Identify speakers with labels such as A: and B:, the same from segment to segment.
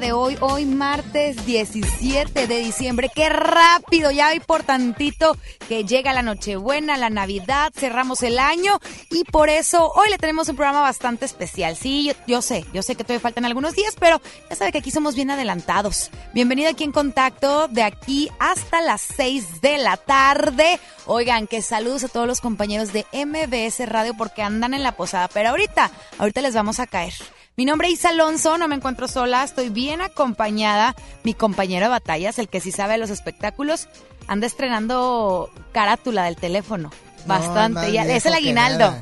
A: de hoy, hoy martes 17 de diciembre. Qué rápido, ya hay por tantito que llega la Nochebuena, la Navidad, cerramos el año y por eso hoy le tenemos un programa bastante especial. Sí, yo, sé, yo sé que todavía faltan algunos días, pero ya sabe que aquí somos bien adelantados. Bienvenido aquí en contacto de aquí hasta las 6 de la tarde. Oigan, que saludos a todos los compañeros de MBS Radio porque andan en la posada, pero ahorita, ahorita les vamos a caer. Mi nombre es Isa Alonso, no me encuentro sola, estoy bien acompañada. Mi compañero de batallas, el que sí sabe de los espectáculos, anda estrenando carátula del teléfono. Bastante. es el aguinaldo.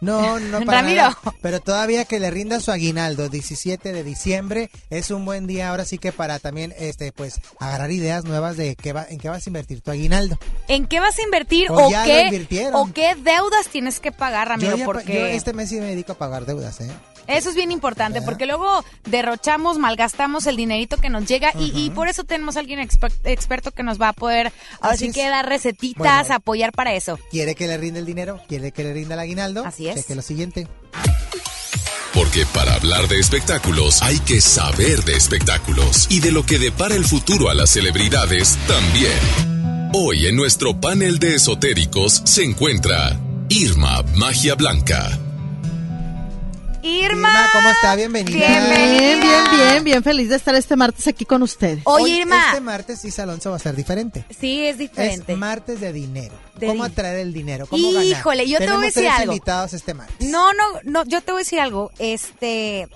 B: No, no para
A: Ramiro.
B: nada, Pero todavía que le rinda su aguinaldo, 17 de diciembre, es un buen día ahora sí que para también, este, pues, agarrar ideas nuevas de qué va, en qué vas a invertir tu aguinaldo.
A: ¿En qué vas a invertir
B: O
A: o, qué
B: invirtieron.
A: o qué deudas tienes que pagar, Ramiro?
B: yo, ya
A: porque
B: yo este mes sí me dedico a pagar deudas, ¿eh?
A: eso es bien importante,
B: ¿Verdad?
A: porque luego derrochamos, malgastamos el dinerito que nos llega y, y por eso tenemos a alguien exper- experto que nos va a poder, ahora
B: Así
A: sí que dar recetitas,
B: Bueno.
A: apoyar para eso.
B: ¿Quiere que le rinda el dinero? ¿Quiere que le rinda el aguinaldo?
A: Así es.
B: Cheque lo siguiente.
C: Porque para hablar de espectáculos hay que saber de espectáculos y de lo que depara el futuro a las celebridades también. Hoy en nuestro panel de esotéricos se encuentra Irma Magia Blanca.
A: Irma,
B: Irma, ¿cómo está? Bienvenida.
A: Bienvenida.
D: Bien, bien, bien, bien feliz de estar este martes aquí con ustedes.
A: Oye,
B: Hoy,
A: Irma.
B: Este martes Isa Alonso va a ser diferente.
A: Sí, es diferente.
B: Es martes de dinero.
A: De
B: ¿Cómo
A: di-
B: atraer el dinero? ¿Cómo ganar?
A: Híjole, yo te voy a
B: Tenemos
A: decir
B: tres
A: algo.
B: invitados este martes.
A: No, no, no, yo te voy a decir algo. Este,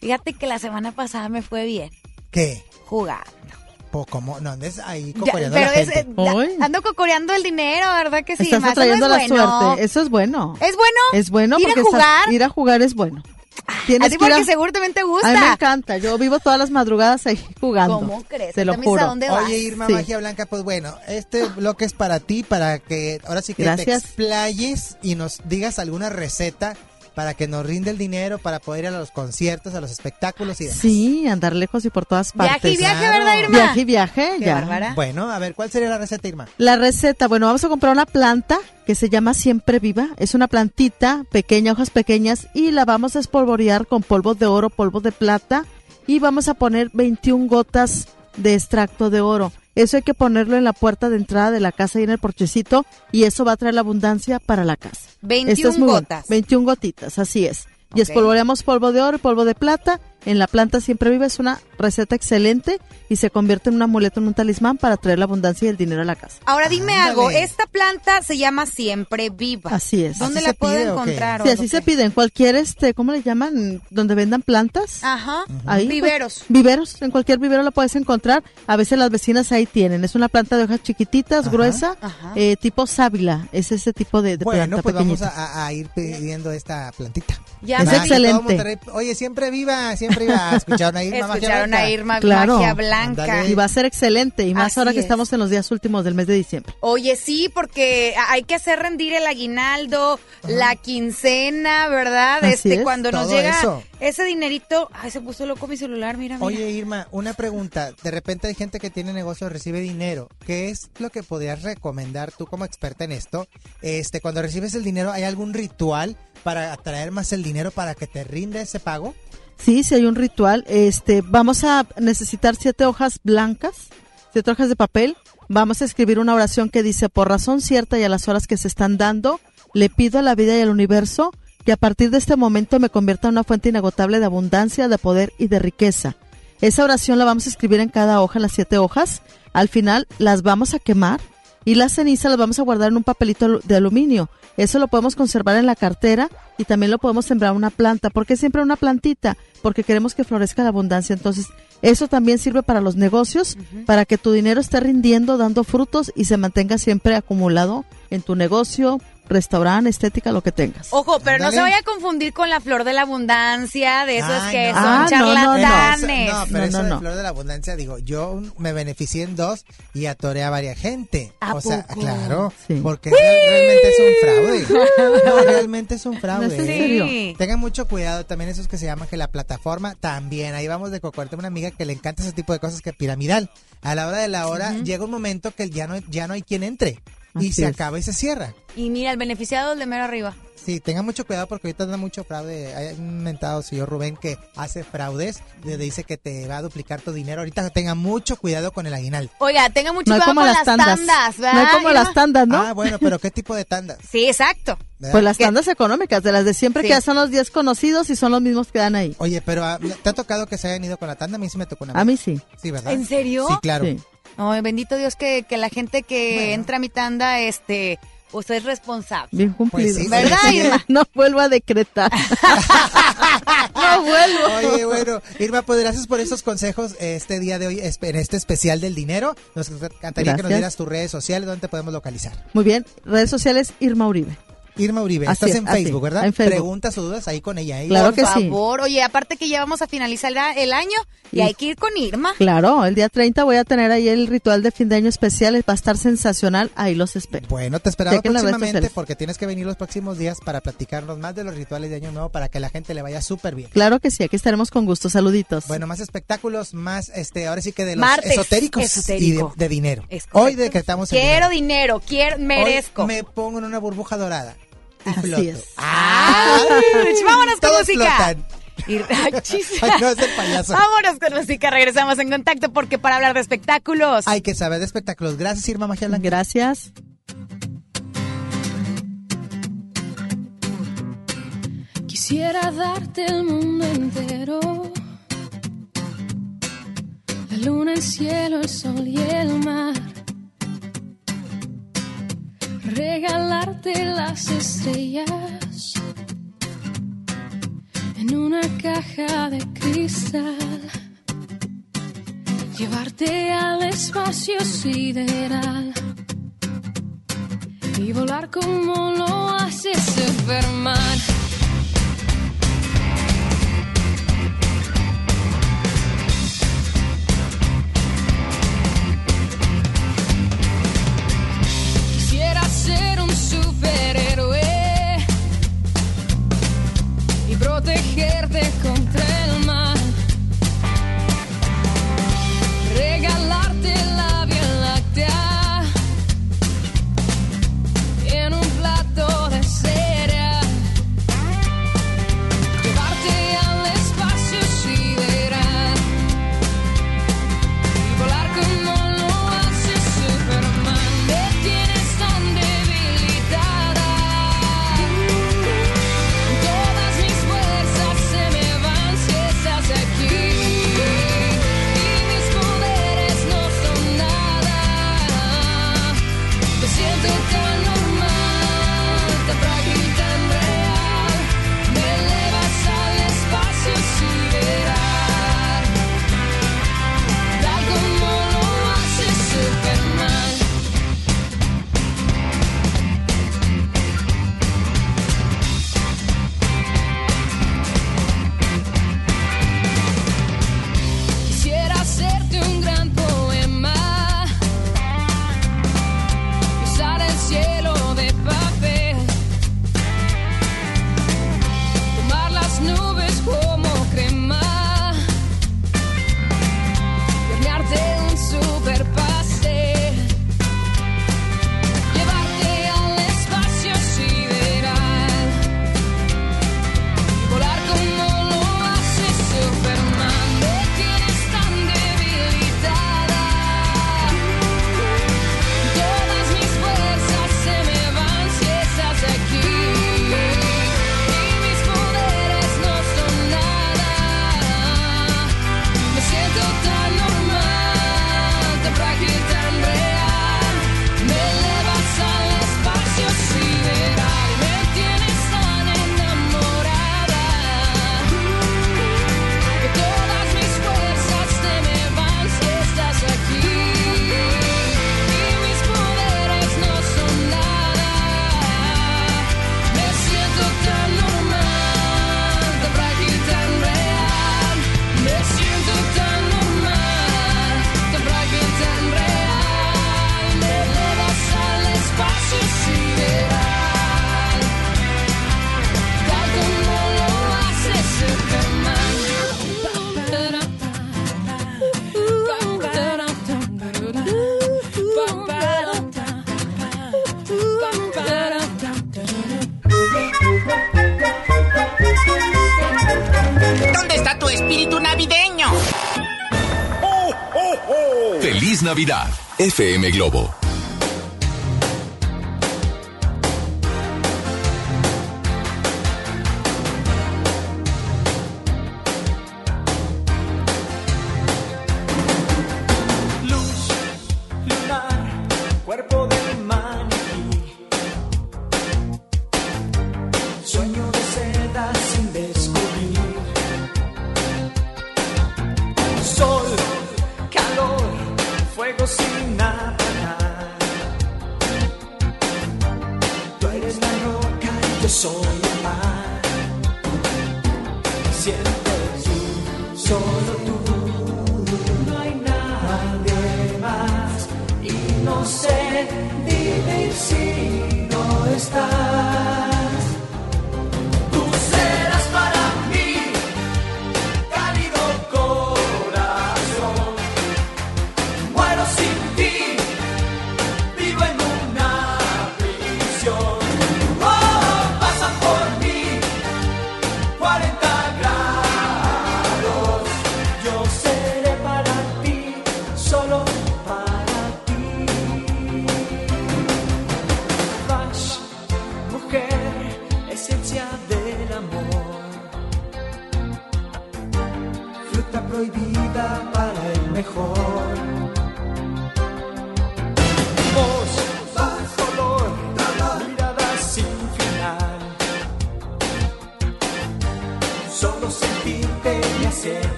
A: fíjate que la semana pasada me fue bien
B: ¿Qué?
A: jugar.
B: Po- ¿Cómo? No andes ahí
A: Ya,
B: cocoreando a
A: pero
B: la
A: es,
B: gente.
A: eh,
D: Hoy.
A: ando cocoreando el dinero, ¿verdad que sí?
D: estás atrayendo
A: no
D: la
A: es bueno.
D: suerte. Eso es bueno.
A: ¿Es bueno?
D: Es bueno
A: ir
D: porque
A: a
D: estás-
A: jugar.
D: ir a jugar es bueno.
A: a
D: Tienes que ir
A: porque
D: a-
A: seguro también te
D: A mí me
A: gusta.
D: encanta. Yo vivo todas las madrugadas ahí jugando.
A: ¿Cómo crees?
D: Te lo
A: a
D: juro.
A: dónde vas.
B: Oye, Irma
D: Sí.
B: Magia Blanca, pues bueno, este bloque es para ti, para que ahora sí que te
D: Gracias.
B: explayes y nos digas alguna receta para que nos rinde el dinero, para poder ir a los conciertos, a los espectáculos y demás.
D: Sí, andar lejos y por todas partes.
A: Viaje y viaje,
B: Claro.
A: ¿verdad, Irma?
D: Viaje y viaje,
A: Qué
D: ya.
A: bárbara.
B: Bueno, a ver, ¿cuál sería la receta, Irma?
D: La receta, bueno, vamos a comprar una planta que se llama Siempre Viva. Es una plantita pequeña, hojas pequeñas, y la vamos a espolvorear con polvo de oro, polvo de plata, y vamos a poner 21 gotas de extracto de oro. Eso hay que ponerlo en la puerta de entrada de la casa y en el porchecito, y eso va a traer la abundancia para la casa.
A: 21
D: Esto es bueno.
A: gotas.
D: 21 gotitas, así es. Y espolvoreamos polvo de oro y polvo de plata. En la planta siempre vive. Es una receta excelente y se convierte en un amuleto, en un talismán para traer la abundancia y el dinero a la casa.
A: Ahora dime
B: Ándale.
A: algo, esta planta se llama Siempre Viva.
D: Así es.
A: ¿Dónde
B: ¿Así
A: la puedo
B: pide
A: encontrar?
D: Sí, así se pide en cualquier, este, ¿cómo le llaman? Donde vendan plantas.
A: Ajá.
D: Ahí, pues,
A: Viveros.
D: viveros, en cualquier vivero la puedes encontrar. A veces las vecinas ahí tienen. Es una planta de hojas chiquititas,
B: Ajá,
D: gruesa,
A: ajá.
D: eh, tipo sábila. Es ese tipo de, de
B: Bueno,
D: planta
B: pues vamos a, a ir pidiendo esta plantita.
A: Ya
D: Es excelente.
B: Oye, siempre viva, siempre Escucharon a Irma Magia
A: Escucharon
B: Blanca?
A: a Irma
D: Claro.
A: Magia Blanca.
B: Ándale.
D: Y va a ser excelente. Y más
A: Así
D: ahora que
A: es.
D: estamos en los días últimos del mes de diciembre.
A: Oye, sí, porque hay que hacer rendir el aguinaldo, la quincena, ¿verdad?
D: Así
A: este,
D: es.
A: cuando nos llega
B: eso.
A: ese dinerito, ay, se puso loco mi celular, mira, mira.
B: Oye, Irma, una pregunta. De repente hay gente que tiene negocio, recibe dinero. ¿Qué es lo que podrías recomendar tú como experta en esto? Este, cuando recibes el dinero, ¿hay algún ritual para atraer más el dinero para que te rinda ese pago?
D: Sí, sí hay un ritual. Este, vamos a necesitar siete hojas blancas, siete hojas de papel. Vamos a escribir una oración que dice, por razón cierta y a las horas que se están dando, le pido a la vida y al universo que a partir de este momento me convierta en una fuente inagotable de abundancia, de poder y de riqueza. Esa oración la vamos a escribir en cada hoja, las siete hojas. Al final las vamos a quemar y la ceniza las vamos a guardar en un papelito de aluminio. Eso lo podemos conservar en la cartera y también lo podemos sembrar en una planta. ¿Por qué siempre una plantita? Porque queremos que florezca la abundancia. Entonces, eso también sirve para los negocios, para que tu dinero esté rindiendo, dando frutos y se mantenga siempre acumulado en tu negocio, restaurante, estética, lo que tengas.
A: Ojo, pero no se vaya a confundir con la flor de la abundancia, de esos
B: Ay,
A: que
B: no.
A: son
D: Ah, no, no, no.
A: charlatanes.
B: No, pero
D: No,
B: eso
D: no,
B: de. Flor de la Abundancia, digo, yo me beneficié en dos y atoré a varias gente.
A: ¿A
B: o sea, claro,
D: Sí.
B: porque real- realmente es un fraude. No, realmente es un fraude.
D: No es en
B: ¿eh?
D: serio.
A: Sí.
B: Tengan mucho cuidado también esos que se llaman que la plataforma también. Ahí vamos de cocorte una amiga que le encanta ese tipo de cosas que piramidal. A la hora de la hora llega un momento que ya no ya no hay quien entre y se
D: es.
B: acaba y se cierra.
A: Y mira, el beneficiado es el de mero arriba.
B: Sí, tengan mucho cuidado porque ahorita anda mucho fraude. Hay un mentado señor Rubén que hace fraudes, le dice que te va a duplicar tu dinero. Ahorita tengan mucho cuidado con el aguinaldo.
A: Oiga, tenga mucho
D: No
A: cuidado
D: como
A: con
D: las
A: las
D: tandas.
A: tandas, ¿verdad?
D: no hay como las tandas, ¿no?
B: Ah, bueno, pero ¿qué tipo de tandas?
A: Sí, exacto.
B: ¿Verdad?
D: Pues las
A: ¿Qué?
D: tandas económicas, de las de siempre
A: Sí.
D: que ya son los 10 conocidos y son los mismos que dan ahí.
B: Oye, pero ah, ¿te ha tocado que se hayan ido con la tanda? A mí sí me tocó una
D: A mí sí.
B: Sí, ¿verdad?
A: ¿En serio?
B: Sí, claro.
D: Sí.
A: Ay, bendito Dios que, que la gente que
B: Bueno.
A: entra a mi tanda, este, pues es responsable.
D: Bien cumplido.
B: Pues sí,
A: ¿Verdad,
B: sí.
A: Irma?
D: No vuelvo a decretar. no vuelvo.
B: Oye, bueno, Irma, pues gracias por esos consejos este día de hoy, es- en este especial del dinero. Nos encantaría que nos dieras tus redes sociales, donde te podemos localizar.
D: Muy bien, redes sociales Irma Uribe.
B: Irma Uribe,
D: Así
B: estás
D: es,
B: en
D: así,
B: Facebook, ¿verdad?
D: en Facebook.
B: Preguntas o dudas ahí con ella. ¿eh?
D: Claro
A: Por
D: que sí.
A: favor, oye, aparte que ya vamos a finalizar el año y hay que ir con Irma.
D: Claro, el día 30 voy a tener ahí el ritual de fin de año especial, va a estar sensacional, ahí los espero.
B: Bueno, te esperamos próximamente porque tienes que venir los próximos días para platicarnos más de los rituales de Año Nuevo para que la gente le vaya súper bien.
D: Claro que sí, aquí estaremos con gusto, saluditos.
B: Bueno, más espectáculos, más, este, ahora sí que de los
A: Martes,
B: esotéricos
A: esotérico.
B: y de, de dinero. Hoy decretamos el
A: Quiero
B: dinero.
A: dinero, quiero,
B: Hoy
A: merezco.
B: me pongo en una burbuja dorada
D: Así es.
A: ¡Ah! Vámonos con
B: Todos
A: música.
B: flotan.
A: Y- Ay,
B: no, es el payaso.
A: Vámonos con música, regresamos en contacto porque para hablar de espectáculos.
B: Hay que saber de espectáculos. Gracias, Irma Magia Blanca.
D: Gracias.
E: Quisiera darte el mundo entero. La luna, el cielo, el sol y el mar. Regalarte las estrellas en una caja de cristal. Llevarte al espacio sideral y volar como lo hace Superman.
F: FM Globo.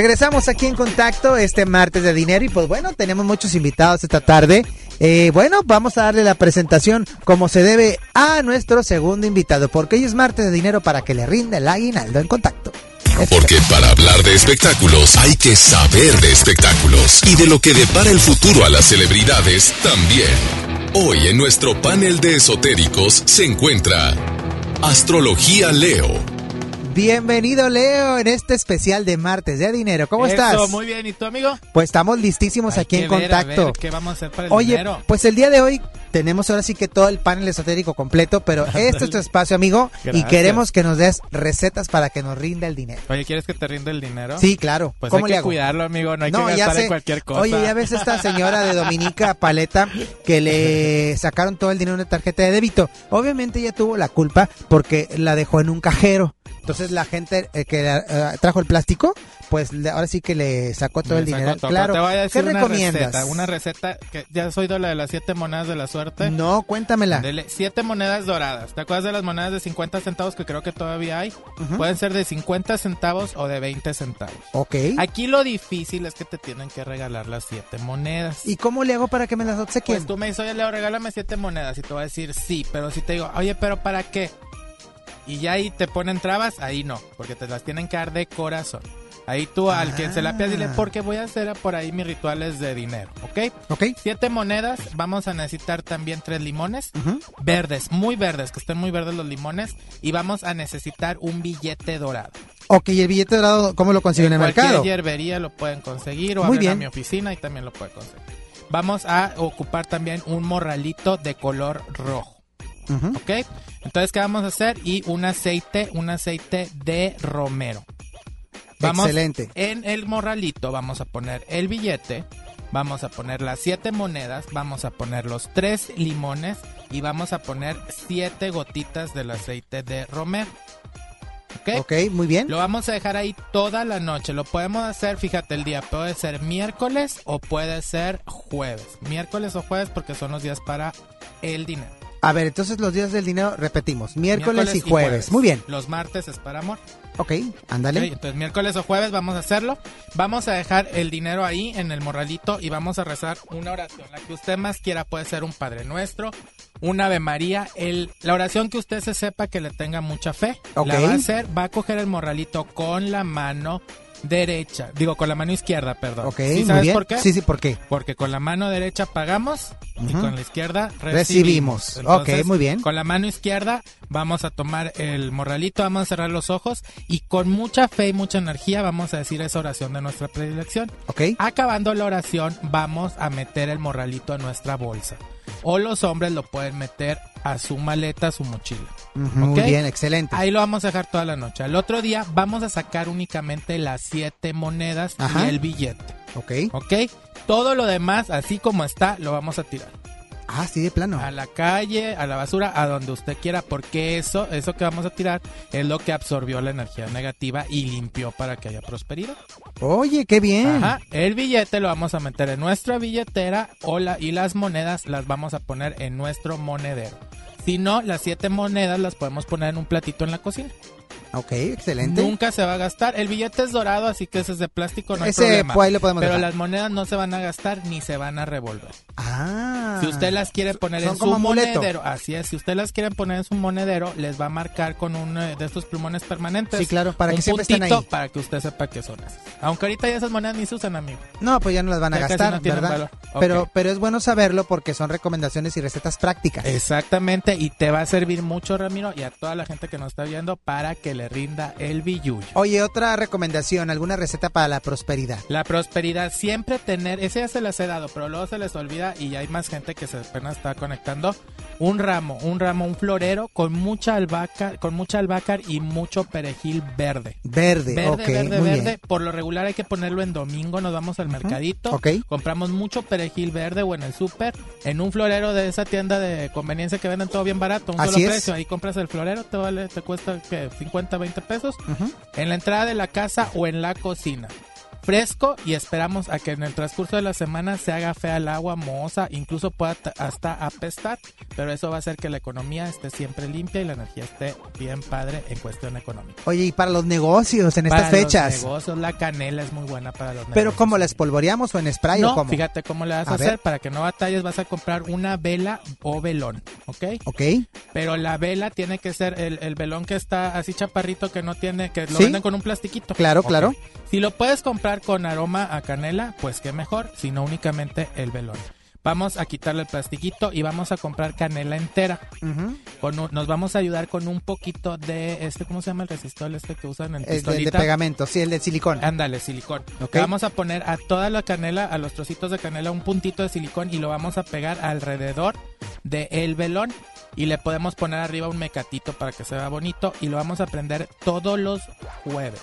B: Regresamos aquí en contacto este martes de dinero y pues bueno, tenemos muchos invitados esta tarde. Eh, bueno, vamos a darle la presentación como se debe a nuestro segundo invitado, porque hoy es martes de dinero para que le rinda el aguinaldo en contacto.
C: Porque para hablar de espectáculos hay que saber de espectáculos y de lo que depara el futuro a las celebridades también. Hoy en nuestro panel de esotéricos se encuentra Astrología Leo.
B: Bienvenido Leo en este especial de martes de dinero. ¿Cómo
G: Eso,
B: estás?
G: Muy bien, ¿y tú, amigo?
B: Pues estamos listísimos
G: Hay
B: aquí
G: que
B: en
G: ver, a
B: contacto.
G: ver ¿Qué vamos a hacer para el
B: Oye,
G: dinero?
B: pues el día de hoy tenemos ahora sí que todo el panel esotérico completo, pero este es tu espacio, amigo, y queremos que nos des recetas para que nos rinda el dinero.
G: Oye, ¿quieres que te rinda el dinero?
B: Sí, claro.
G: Pues
B: ¿Cómo
G: hay
B: le
G: que
B: hago?
G: cuidarlo, amigo. No hay
B: No,
G: que gastar en cualquier cosa.
B: Oye, ya ves esta señora de Dominica Paleta que le sacaron todo el dinero en una tarjeta de débito. Obviamente ella tuvo la culpa porque la dejó en un cajero. Entonces la gente eh, que eh, trajo el plástico, pues le- ahora sí que le sacó todo el dinero. Claro.
G: Te voy a decir
B: ¿Qué
G: una
B: recomiendas?
G: receta. Una receta que ya has oído la de las siete monedas de la suerte.
B: No, cuéntamela.
G: Dele siete monedas doradas. ¿Te acuerdas de las monedas de 50 centavos que creo que todavía hay? Pueden ser de 50 centavos o de 20 centavos.
B: Ok.
G: Aquí lo difícil es que te tienen que regalar las siete monedas.
B: ¿Y cómo le hago para que me las obsequien?
G: Pues tú me dices, oye, Leo, regálame siete monedas. Y te voy a decir sí, pero si te digo, oye, pero ¿para qué? Y ya ahí te ponen trabas, ahí no, porque te las tienen que dar de corazón. Ahí tú al que se la pidas dile,
B: Ah.
G: porque voy a hacer por ahí mis rituales de dinero, ¿ok?
B: Ok.
G: Siete monedas, vamos a necesitar también tres limones, verdes, muy verdes, que estén muy verdes los limones, y vamos a necesitar un billete dorado.
B: Ok, ¿y el billete dorado cómo lo consigo en, el
G: cualquier
B: mercado?
G: hierbería lo pueden conseguir o
B: Muy
G: abren a
B: bien.
G: mi oficina y también lo pueden conseguir. Vamos a ocupar también un morralito de color rojo. ¿Ok? Entonces, ¿qué vamos a hacer? Y un aceite, un aceite de romero. Vamos
B: Excelente.
G: En el morralito vamos a poner el billete, vamos a poner las siete monedas, vamos a poner los tres limones y vamos a poner siete gotitas del aceite de romero. ¿ok?
B: Ok, muy bien.
G: Lo vamos a dejar ahí toda la noche. Lo podemos hacer, fíjate, el día puede ser miércoles o puede ser jueves. Miércoles o jueves porque son los días para el dinero.
B: A ver, entonces los días del dinero repetimos, miércoles, y, jueves. Muy bien.
G: Los martes es para amor.
B: Ok, ándale.
G: Ok, entonces miércoles o jueves vamos a hacerlo. Vamos a dejar el dinero ahí en el morralito y vamos a rezar una oración. La que usted más quiera puede ser un Padre Nuestro, un Ave María. El, la oración que usted se sepa que le tenga mucha fe.
B: Ok.
G: La va a hacer, va a coger el morralito con la mano derecha. Digo, con la mano izquierda, perdón.
B: Ok,
G: ¿Sí
B: muy
G: sabes
B: bien.
G: por qué?
B: Sí, sí, ¿por qué?
G: Porque con la mano derecha pagamos y con la izquierda
B: Recibimos.
G: recibimos.
B: Ok, muy bien.
G: Con la mano izquierda vamos a tomar el morralito, vamos a cerrar los ojos y con mucha fe y mucha energía vamos a decir esa oración de nuestra predilección.
B: Ok.
G: Acabando la oración vamos a meter el morralito en nuestra bolsa. O los hombres lo pueden meter a su maleta, a su mochila.
B: Ujú, Muy
G: ¿ok?
B: bien, excelente.
G: Ahí lo vamos a dejar toda la noche. Al otro día vamos a sacar únicamente las siete monedas
B: Ajá.
G: y el billete.
B: Ok.
G: ¿Ok? Todo lo demás, así como está, lo vamos a tirar.
B: Ah, sí, de plano.
G: A la calle, a la basura, a donde usted quiera, porque eso, eso que vamos a tirar es lo que absorbió la energía negativa y limpió para que haya prosperidad.
B: Oye, qué bien.
G: Ajá. El billete lo vamos a meter en nuestra billetera o la- y las monedas las vamos a poner en nuestro monedero. Si no, las siete monedas las podemos poner en un platito en la cocina.
B: Ok, excelente.
G: Nunca se va a gastar. El billete es dorado, así que ese es de plástico, no hay
B: Ese,
G: problema.
B: pues, ahí lo podemos
G: Pero
B: dejar.
G: las monedas no se van a gastar ni se van a revolver.
B: Ah.
G: Si usted las quiere poner en su
B: amuleto.
G: monedero, así es, si usted las quiere poner en su monedero, les va a marcar con un eh, de estos plumones permanentes.
B: Sí, claro, para
G: un
B: que siempre estén ahí.
G: para que usted sepa que son esas. Aunque ahorita ya esas monedas ni se usan, amigo.
B: No, pues ya no las van a
G: Ya
B: gastar,
G: no
B: ¿verdad? Pero, pero es bueno saberlo porque son recomendaciones y recetas prácticas.
G: Exactamente, y te va a servir mucho, Ramiro, y a toda la gente que nos está viendo para que le rinda el billuyo.
B: Oye, otra recomendación, alguna receta para la prosperidad.
G: La prosperidad, siempre tener, ese ya se las he dado, pero luego se les olvida y hay más gente que se apenas está conectando. Un ramo, un ramo, un florero con mucha albahaca, con mucha albácar y mucho perejil verde.
B: Verde,
G: Verde,
B: ok,
G: verde,
B: muy
G: verde.
B: bien.
G: Por lo regular hay que ponerlo en domingo, nos vamos al mercadito,
B: ok.
G: compramos mucho perejil verde o en el súper, en un florero de esa tienda de conveniencia que venden todo bien barato, un
B: Así
G: solo
B: es.
G: precio. Ahí compras el florero, te vale, te cuesta que 50, 20 pesos. En la entrada de la casa o en la cocina. Fresco y esperamos a que en el transcurso de la semana se haga fea el agua, mohosa, incluso pueda hasta apestar, pero eso va a hacer que la economía esté siempre limpia y la energía esté bien padre en cuestión económica.
B: Oye, y para los negocios en
G: Para
B: estas fechas.
G: Los negocios, la canela es muy buena para los
B: Pero
G: negocios.
B: ¿cómo la espolvoreamos o en spray
G: No,
B: o cómo?
G: fíjate cómo le vas a,
B: A
G: hacer
B: ver.
G: para que no batalles, vas a comprar una vela o velón, ¿ok?
B: Ok.
G: Pero la vela tiene que ser el, el velón que está así chaparrito que no tiene, que lo
B: Sí.
G: venden con un plastiquito.
B: Claro, claro.
G: Si lo puedes comprar con aroma a canela, pues qué mejor, si no únicamente el velón. Vamos a quitarle el plastiquito y vamos a comprar canela entera.
B: Ujú.
G: Con un- nos vamos a ayudar con un poquito de este, ¿cómo se llama el resistor este que usan en
B: El de, pegamento, sí, el de silicón.
G: Ándale, silicón. Vamos a poner a toda la canela, a los trocitos de canela, un puntito de silicón y lo vamos a pegar alrededor del el velón. Y le podemos poner arriba un mecatito para que se vea bonito. Y lo vamos a prender todos los jueves.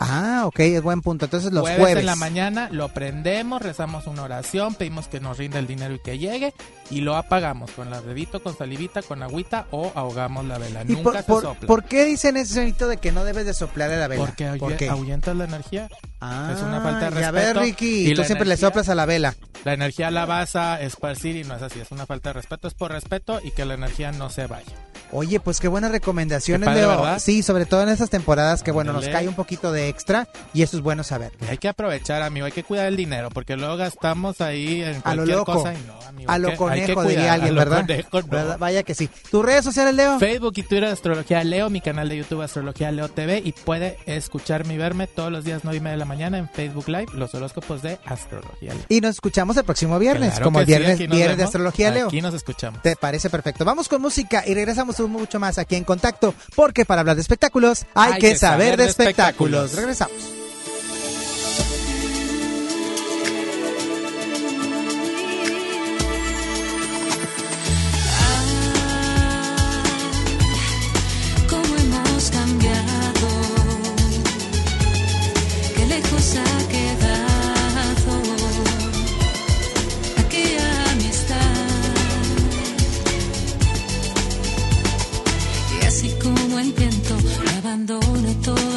B: Ah, ok, es buen punto. Entonces los
G: jueves,
B: jueves.
G: en la mañana lo prendemos, rezamos una oración, pedimos que nos rinda el dinero y que llegue. Y lo apagamos con la dedito, con salivita, con agüita o ahogamos la vela.
B: ¿Y
G: Nunca
B: por,
G: se
B: por-
G: sopla.
B: por qué dicen ese sonido de que no debes de soplar a la vela?
G: Porque
B: ¿Por
G: ahuyentas la energía.
B: Ah,
G: es una falta de respeto.
B: ves, Ricky,
G: Y
B: tú siempre le soplas a la vela.
G: La energía la vas a esparcir y no es así, es una falta de respeto, es por respeto y que la energía no se vaya.
B: Oye, pues qué buenas recomendaciones,
G: Qué padre,
B: Leo.
G: ¿verdad?
B: Sí, sobre todo en estas temporadas que, bueno, nos cae un poquito de extra y eso es bueno saber.
G: Hay que aprovechar, amigo, hay que cuidar el dinero porque luego gastamos ahí en
B: A lo
G: cualquier
B: loco.
G: cosa y no, amigo.
B: A lo
G: que-
B: conejo,
G: cuidar,
B: diría alguien,
G: a lo
B: ¿verdad?
G: conejo, no.
B: ¿Verdad? Vaya que sí. ¿Tus redes sociales, Leo?
G: Facebook y Twitter Astrología Leo, mi canal de YouTube Astrología Leo TV y puede escucharme y verme todos los días 9 y media de la mañana en Facebook Live, los horóscopos de Astrología Leo.
B: Y nos escuchamos el próximo viernes,
G: Claro
B: como
G: sí,
B: viernes, viernes de. Astrología, Leo.
G: Aquí nos escuchamos.
B: ¿Te parece perfecto? Vamos con música y regresamos mucho más aquí en Contacto, porque para hablar de espectáculos hay, que, saber de espectáculos.
G: espectáculos.
B: Regresamos.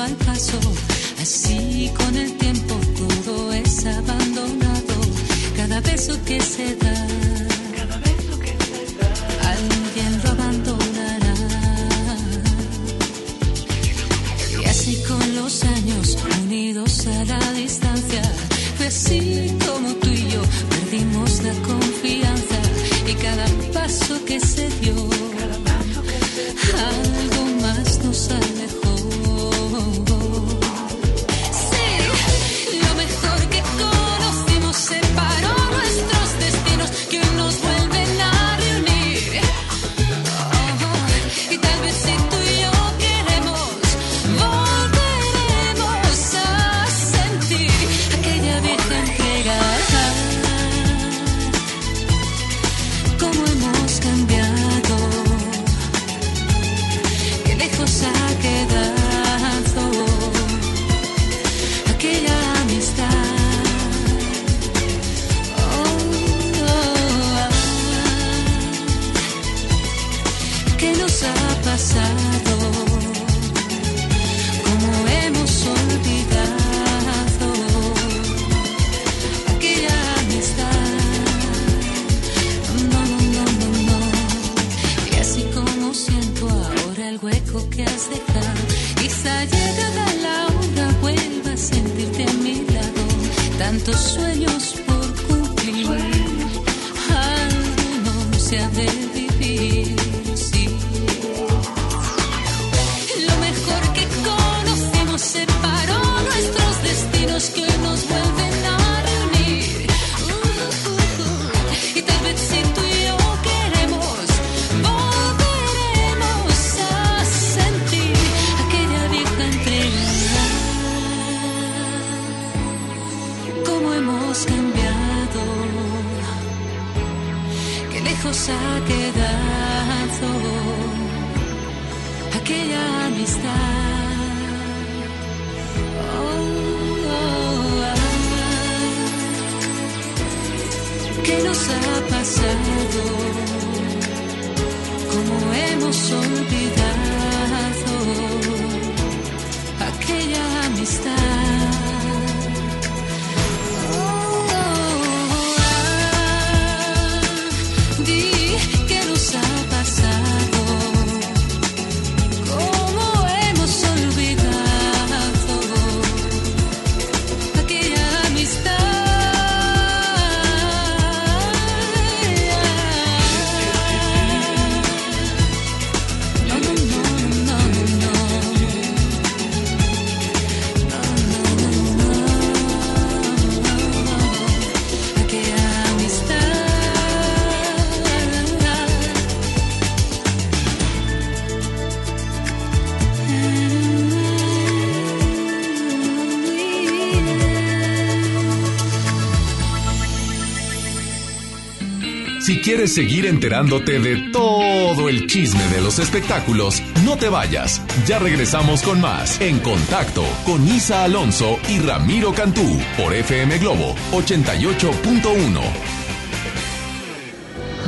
H: Al paso. Así con el tiempo todo es abandonado. Cada beso que se da. Alguien lo abandonará. Y así con los años unidos a la distancia, fue así como tú y yo perdimos la confianza y cada paso que se dio, algo más nos alejó. Amistad.
C: Seguir enterándote de todo el chisme de los espectáculos, no te vayas. Ya regresamos con más En Contacto con Isa Alonso y Ramiro Cantú por FM Globo 88.1.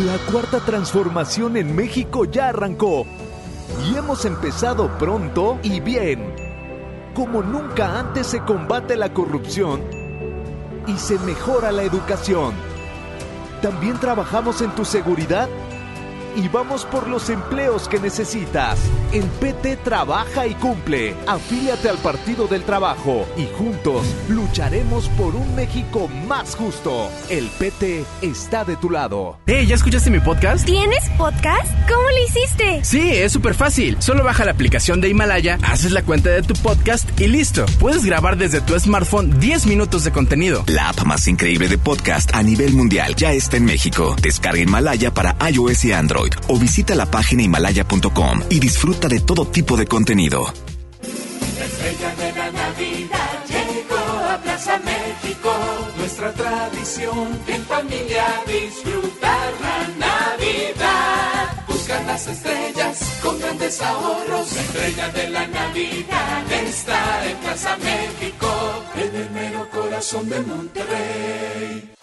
I: La cuarta transformación en México ya arrancó y hemos empezado pronto y bien. Como nunca antes se combate la corrupción y se mejora la educación. También trabajamos en tu seguridad y vamos por los empleos que necesitas. El PT trabaja y cumple. Afíliate al Partido del Trabajo y juntos lucharemos por un México más justo. El PT está de tu lado.
J: Hey, ¿ya escuchaste mi podcast?
K: ¿Tienes podcast? ¿Cómo lo hiciste?
J: Sí, es súper fácil. Solo baja la aplicación de Himalaya, haces la cuenta de tu podcast y listo. Puedes grabar desde tu smartphone 10 minutos de contenido.
L: La app más increíble de podcast a nivel mundial ya está en México. Descarga Himalaya para iOS y Android o visita la página himalaya.com y disfruta de todo tipo de contenido.
M: La estrella de la Navidad llegó a Plaza México. Nuestra tradición en familia disfrutar la Navidad. Buscan las estrellas con grandes ahorros. La estrella de la Navidad está en Plaza México. En el mero corazón
N: de Monterrey.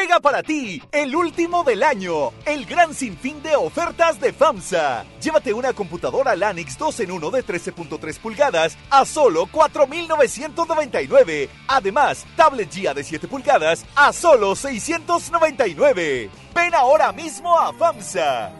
I: Llega para ti el último del año, el gran sinfín de ofertas de FAMSA. Llévate una computadora Lanix 2 en 1 de 13.3 pulgadas a solo 4.999. Además, tablet GIA de 7 pulgadas a solo 699. Ven ahora mismo a FAMSA.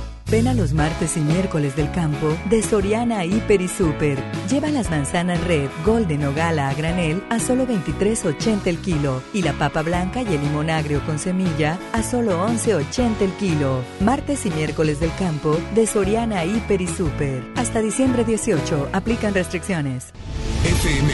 O: Ven a los martes y miércoles del campo de Soriana Hiper y Super. Lleva las manzanas red, golden o gala a granel a solo 23.80 el kilo y la papa blanca y el limón agrio con semilla a solo 11.80 el kilo. Martes y miércoles del campo de Soriana Hiper y Super. Hasta diciembre 18 aplican restricciones.
P: FM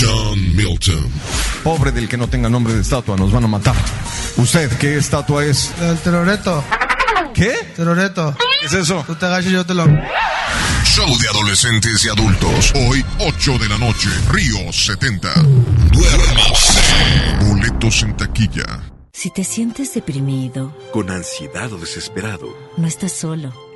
Q: John Milton. Pobre del que no tenga nombre de estatua, nos van a matar. ¿Usted qué estatua es?
R: El teroreto.
Q: ¿Qué?
R: Teroreto.
Q: ¿Qué es eso?
R: Tú te agachas y yo te lo...
Q: Show de adolescentes y adultos. Hoy, 8 de la noche, Río 70. Duérmase. Boletos en taquilla.
S: Si te sientes deprimido,
T: Con ansiedad o desesperado,
S: no estás solo.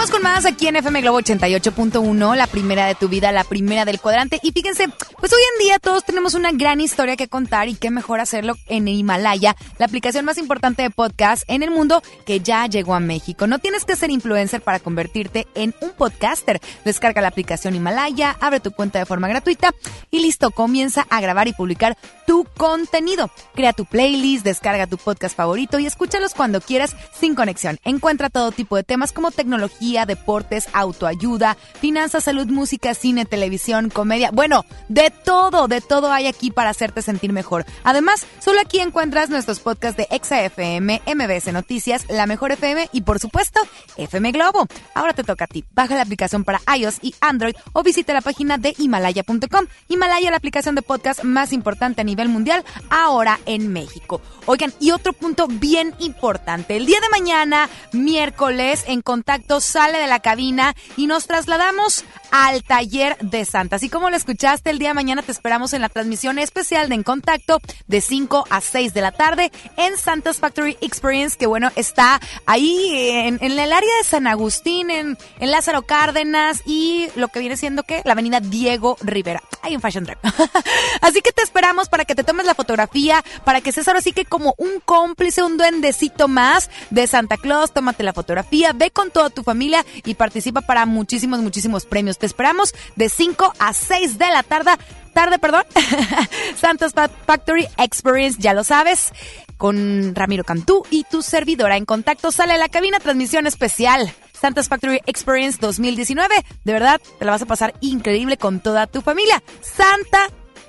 A: Seguimos con más aquí en FM Globo 88.1, la primera de tu vida, la primera del cuadrante. Y fíjense, pues hoy en día todos tenemos una gran historia que contar y qué mejor hacerlo en Himalaya, la aplicación más importante de podcast en el mundo que ya llegó a México. No tienes que ser influencer para convertirte en un podcaster. Descarga la aplicación Himalaya, abre tu cuenta de forma gratuita y listo, comienza a grabar y publicar tu contenido. Crea tu playlist, descarga tu podcast favorito y escúchalos cuando quieras sin conexión. Encuentra todo tipo de temas como tecnología, deportes, autoayuda, finanzas, salud, música, cine, televisión, comedia. Bueno, de todo, de todo hay aquí para hacerte sentir mejor. Además, solo aquí encuentras nuestros podcasts de ExaFM, MBS Noticias, La Mejor FM y por supuesto, FM Globo. Ahora te toca a ti. Baja la aplicación para iOS y Android o visita la página de himalaya.com. Himalaya, la aplicación de podcast más importante a nivel mundial, ahora en México. Oigan, y otro punto bien importante. El día de mañana, miércoles, en contacto sale de la cabina y nos trasladamos al taller de Santa. Así como lo escuchaste, el día de mañana te esperamos en la transmisión especial de En Contacto de 5 a 6 de la tarde en Santa's Factory Experience, que bueno, está ahí en, en el área de San Agustín, en, en Lázaro Cárdenas y lo que viene siendo que la avenida Diego Rivera. Hay un Fashion Drive. Así que te esperamos para que te tomes la fotografía, para que seas ahora que como un cómplice, un duendecito más de Santa Claus, tómate la fotografía, ve con toda tu familia y participa para muchísimos, muchísimos premios. Te esperamos de 5 a 6 de la tarde. Tarde, perdón. Santos Factory Experience, ya lo sabes, con Ramiro Cantú y tu servidora en contacto. Sale a la cabina, transmisión especial. Santos Factory Experience 2019. De verdad, te la vas a pasar increíble con toda tu familia. Santa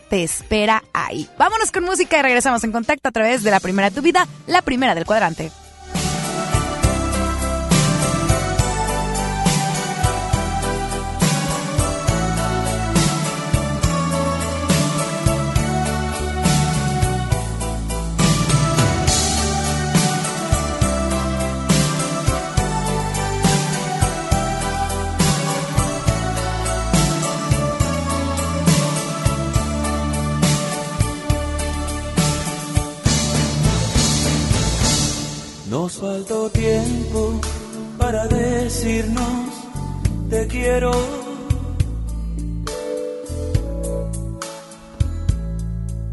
A: te espera ahí. Vámonos con música y regresamos en contacto a través de la primera de tu vida, la primera del cuadrante.
U: Nos faltó tiempo para decirnos te quiero.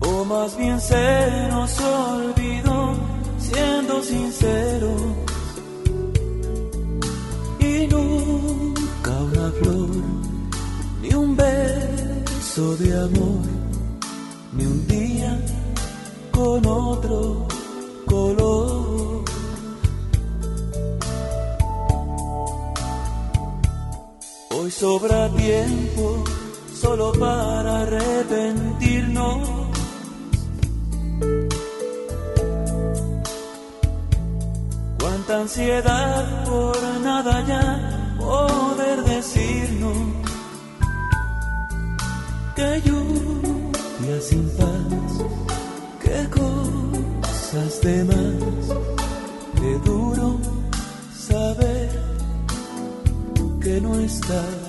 U: O más bien se nos olvidó siendo sinceros. Y nunca una flor, ni un beso de amor, ni un día con otro color. Sobra tiempo solo para arrepentirnos. Cuánta ansiedad por nada ya poder decirnos que lluvia sin paz, que cosas de más, no.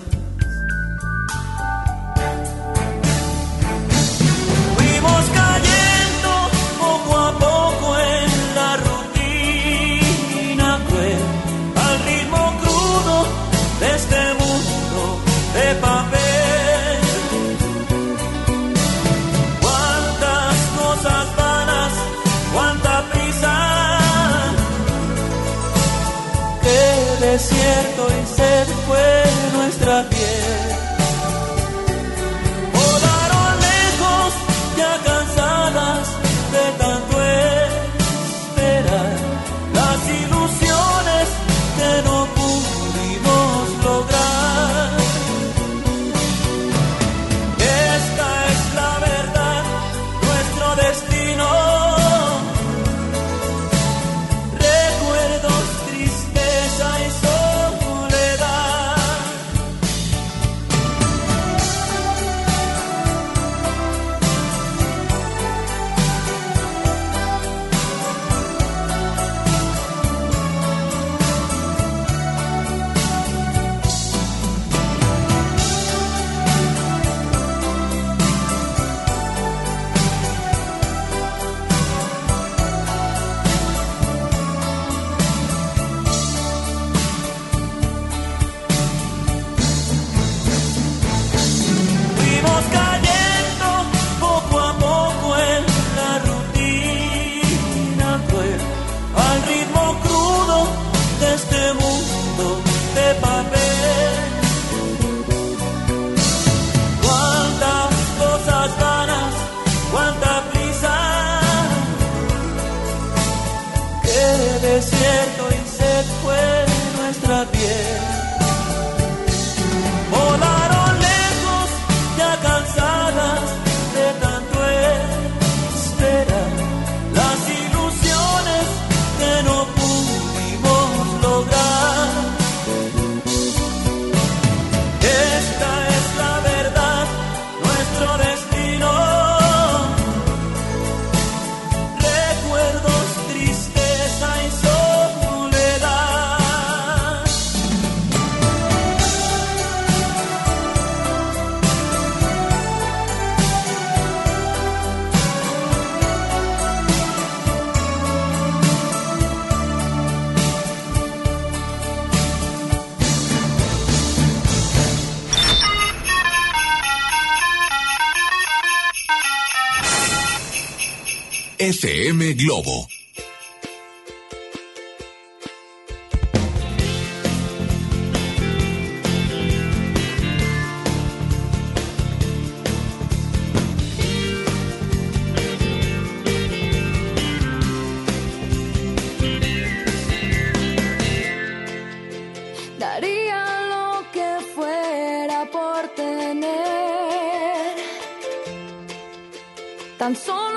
E: canzone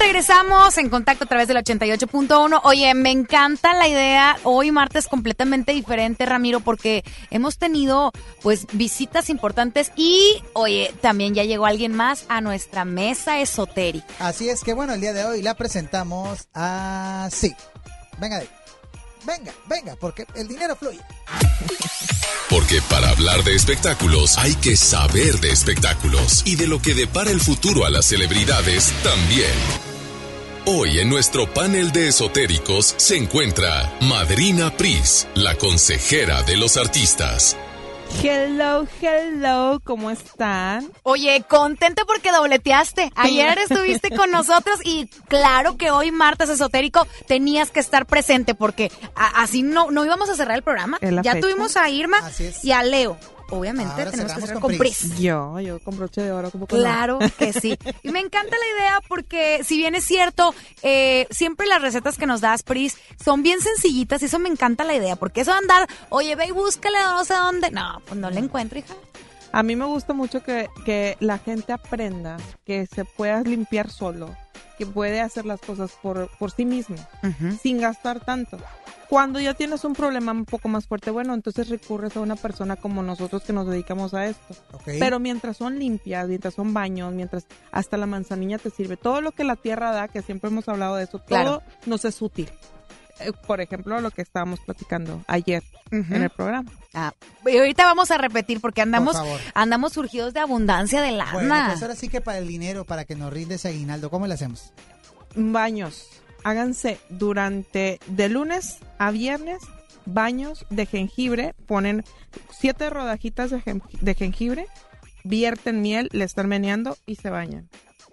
E: regresamos en contacto a través del 88.1. Oye, me encanta la idea. Hoy martes completamente diferente, Ramiro, porque hemos tenido pues visitas importantes y, oye, también ya llegó alguien más a nuestra mesa esotérica.
B: Así es que bueno, el día de hoy la presentamos así. Venga de ahí. Venga, venga, porque el dinero fluye.
P: Porque para hablar de espectáculos hay que saber de espectáculos y de lo que depara el futuro a las celebridades también. Hoy en nuestro panel de esotéricos se encuentra Madrina Pris, la consejera de los artistas.
V: Hello, hello, ¿cómo están?
E: Oye, contenta porque dobleteaste. Ayer estuviste con nosotros y claro que hoy martes esotérico tenías que estar presente porque así no, no íbamos a cerrar el programa.
V: ¿Es la
E: Ya
V: fecha?
E: tuvimos a Irma y a Leo. Obviamente
V: Ahora
E: tenemos que cerrar
V: con
E: con
V: Pris.
E: Pris.
V: Yo, yo con broche de oro, como que no?
E: Claro que sí. Y me encanta la idea porque, si bien es cierto, eh, siempre las recetas que nos das, Pris, son bien sencillitas y eso me encanta la idea. Porque eso de andar, oye, ve y búscale no sé dónde. No, pues no la encuentro, hija.
V: A mí me gusta mucho que, que la gente aprenda que se pueda limpiar solo, que puede hacer las cosas por, por sí mismo, sin gastar tanto. Cuando ya tienes un problema un poco más fuerte, bueno, entonces recurres a una persona como nosotros que nos dedicamos a esto. Pero mientras son limpias, mientras son baños, mientras hasta la manzanilla te sirve, todo lo que la tierra da, que siempre hemos hablado de eso, todo nos es útil. Eh, Por ejemplo, lo que estábamos platicando ayer en el programa.
A: Ah, y ahorita vamos a repetir porque andamos,
W: Por
A: andamos surgidos de abundancia de lana.
W: Bueno, pues ahora sí que para el dinero, para que nos rinde ese aguinaldo, ¿cómo le hacemos?
V: Baños. Háganse durante de lunes a viernes baños de jengibre. Ponen siete rodajitas de, jen- de jengibre, vierten miel, le están meneando y se bañan.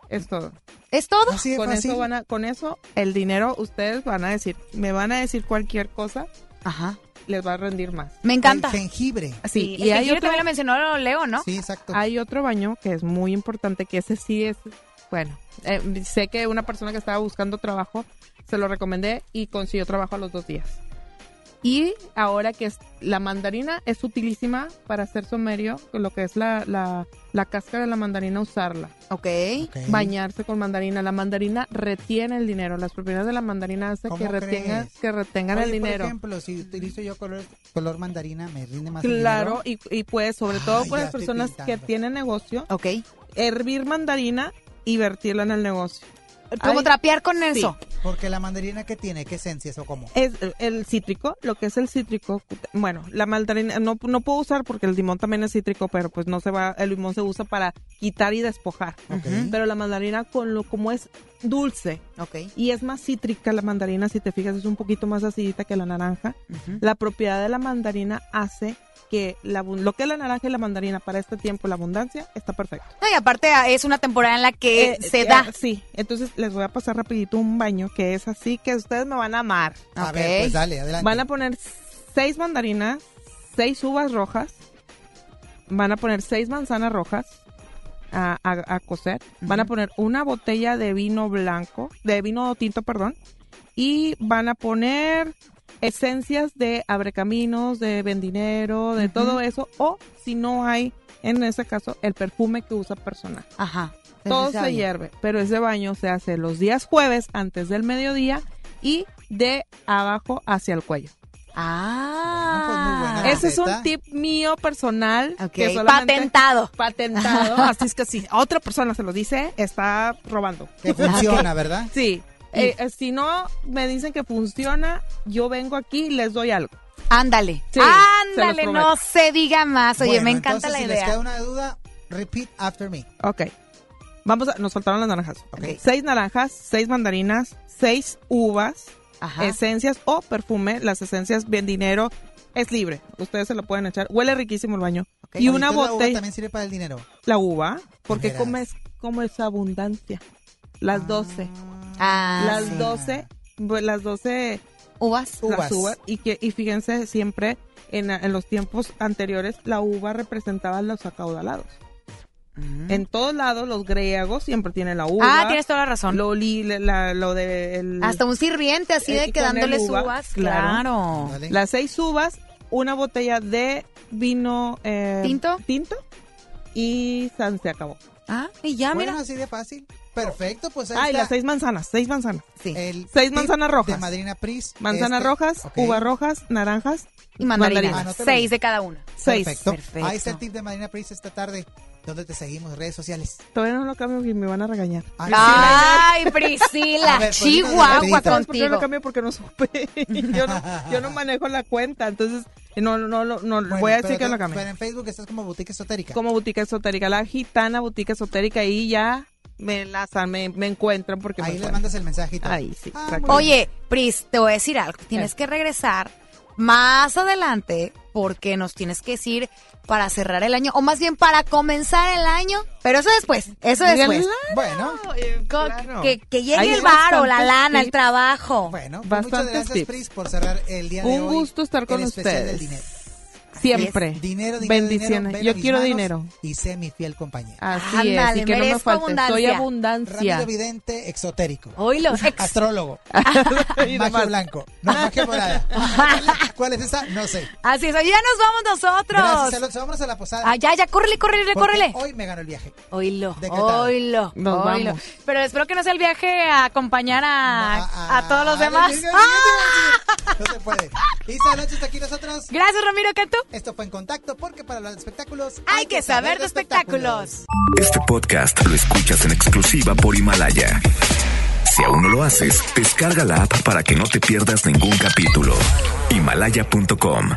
V: Es todo.
A: ¿Es todo?
W: Así
V: Con
W: fácil.
V: eso, van a, con eso, el dinero, ustedes van a decir, me van a decir cualquier cosa,
A: Ajá.
V: les va a rendir más.
A: Me encanta.
W: El jengibre.
V: Sí,
A: el
V: y hay
A: jengibre
V: otro,
A: también lo mencionó Leo, ¿no?
W: Sí, exacto.
V: hay otro baño que es muy importante, que ese sí es, bueno, eh, sé que una persona que estaba buscando trabajo, se lo recomendé y consiguió trabajo a los dos días. Y ahora que es, la mandarina es utilísima para hacer somerio, lo que es la, la, la cáscara de la mandarina, usarla.
A: Ok.
W: Ok.
V: Bañarse con mandarina. La mandarina retiene el dinero. Las propiedades de la mandarina hace
W: ¿Cómo
V: que, retenga,
W: crees?
V: que retengan el
W: Oye,
V: dinero.
W: Por ejemplo, si utilizo yo color, color mandarina, ¿me rinde más el
V: Claro,
W: dinero?
V: y, y pues sobre todo con
W: ya
V: las personas que tienen negocio,
A: Ok.
V: hervir mandarina y vertirla en el negocio.
A: Como
V: Ay,
A: trapear con
V: sí.
A: eso.
W: Porque la mandarina que tiene, ¿qué esencias o cómo?
V: Es eh, el cítrico, lo que es el cítrico, bueno, la mandarina no, no puedo usar porque el limón también es cítrico, pero pues no se va, el limón se usa para quitar y despojar. Pero la mandarina con lo como es dulce
A: Ok.
V: y es más cítrica la mandarina, si te fijas es un poquito más acidita que la naranja. La propiedad de la mandarina hace que la, lo que es la naranja y la mandarina para este tiempo, la abundancia, está perfecto.
A: No, y aparte ah, es una temporada en la que
V: Eh,
A: se
V: eh,
A: da.
V: Sí, entonces les voy a pasar rapidito un baño que es así que ustedes me van a amar.
W: A ver, pues dale, adelante.
V: Van a poner seis mandarinas, seis uvas rojas, van a poner seis manzanas rojas a, a- a cocer, van a poner una botella de vino blanco, de vino tinto, perdón, y van a poner esencias de abrecaminos, de vendinero, de todo eso, o si no hay, en ese caso, el perfume que usa personal.
A: Ajá.
V: Todo se hierve, pero ese baño se hace los días jueves antes del mediodía y de abajo hacia el cuello.
A: Ah.
W: pues muy buena
V: Ese es un tip mío personal.
A: Ok.
V: que
A: Patentado.
V: Patentado. Así es que si otra persona se lo dice, está robando.
W: Que funciona, ¿verdad?
V: Sí. Eh, eh, si no me dicen que funciona, yo vengo aquí y les doy algo.
A: Ándale.
V: Sí,
A: Ándale, no se diga más. Oye,
W: Bueno,
A: me encanta
W: entonces,
A: la
W: si
A: idea.
W: les queda una duda, repeat after me.
V: Ok. Vamos a, nos faltaron las naranjas.
W: Ok.
V: Seis naranjas, seis mandarinas, seis uvas,
A: Ajá.
V: esencias o perfume. Las esencias, bien dinero, es libre. Ustedes se lo pueden echar. Huele riquísimo el baño. Y una
W: entonces la uva
V: botella.
W: también sirve para el dinero.
V: La uva, porque
W: veras.
V: como es, como es abundancia. Las 12.
A: Ah,
V: las
A: sí.
V: 12, pues, las 12
A: uvas.
W: Uvas.
V: las uvas. Y, que, y fíjense, siempre en, en los tiempos anteriores, la uva representaba los acaudalados. En todos lados, los griegos siempre tienen la uva.
A: Ah, tienes toda la razón.
V: Lo, li- la- lo de el-
A: Hasta un sirviente así
V: eh,
A: de
V: con
A: que dándoles
V: el uva,
A: uvas.
V: claro.
A: Claro.
W: Vale.
V: las seis uvas, una botella de vino eh,
A: ¿Tinto?
V: tinto y san se acabó.
A: Ah, y ya,
W: bueno,
A: mira.
W: así de fácil. Perfecto, pues ahí
V: Ah, y
W: está
V: las seis manzanas, seis manzanas.
A: Sí.
W: el
V: seis manzanas rojas.
W: De Madrina Pris.
V: Manzanas
W: Este-
V: rojas,
W: ok.
V: uvas rojas, naranjas
A: Y mandarinas. Seis de cada una.
V: Seis.
W: Perfecto.
A: Perfecto.
W: Ahí está el tip de Madrina Pris esta tarde. ¿Dónde te seguimos? Redes sociales.
V: Todavía no lo cambio y me van a regañar.
W: Ay,
A: Ay, Priscila,
W: ver, pues,
A: Chihuahua
W: rapidito.
V: ¿Sabes por qué no lo
A: contigo.
V: cambio? Porque no supe. yo, no, yo no manejo la cuenta, entonces no, no, no, no
W: Bueno,
V: voy a decir que
W: te-
V: lo cambie.
W: Pero en Facebook estás como Boutique Esotérica.
V: Como boutique esotérica, la gitana boutique esotérica, ahí ya me enlazan, me, me encuentran porque
W: Ahí
V: me encuentran.
W: mandas el mensajito.
V: Ahí sí.
W: Ah,
V: exacto.
A: Oye, Pris, te voy a decir algo. Tienes que regresar más adelante porque nos tienes que decir para cerrar el año o más bien para comenzar el año. Pero eso después, eso después.
W: Bueno,
V: claro.
A: Que, que llegue
V: Hay
A: el bar o la lana, el trabajo.
W: bueno, pues muchas gracias,
V: tips.
W: Pris, por cerrar el día de
V: Un
W: hoy.
V: gusto estar con
W: el especial
V: ustedes. Siempre.
W: Dinero, dinero,
V: Bendiciones.
W: dinero,
V: Yo quiero dinero.
W: Y sé mi fiel compañero.
V: Así es, y que no me falte. Soy
A: abundancia.
V: abundancia.
W: Ramiro Vidente, exotérico.
A: Oílo, ex-
W: Astrólogo. Magia blanco. No, magia morada. ¿Cuál es esa? No sé.
A: Así es, ya nos vamos nosotros.
W: Gracias. Vámonos a la posada.
A: Ah, ya, ya, córrele, córrele,
W: porque
A: córrele.
W: Hoy me ganó el viaje.
A: Oílo,
W: ¿De qué tal?
A: oílo,
V: Nos
A: oílo.
V: vamos.
A: Pero espero que no sea el viaje a acompañar a,
W: No,
A: a todos los demás.
B: No se puede. Isa Lancho está aquí nosotros.
A: Gracias, Ramiro Cantú.
B: Esto fue en contacto porque para los espectáculos
A: Hay que saber de espectáculos.
L: Este podcast lo escuchas en exclusiva por Himalaya. Si aún no lo haces, descarga la app para que no te pierdas ningún capítulo. Himalaya.com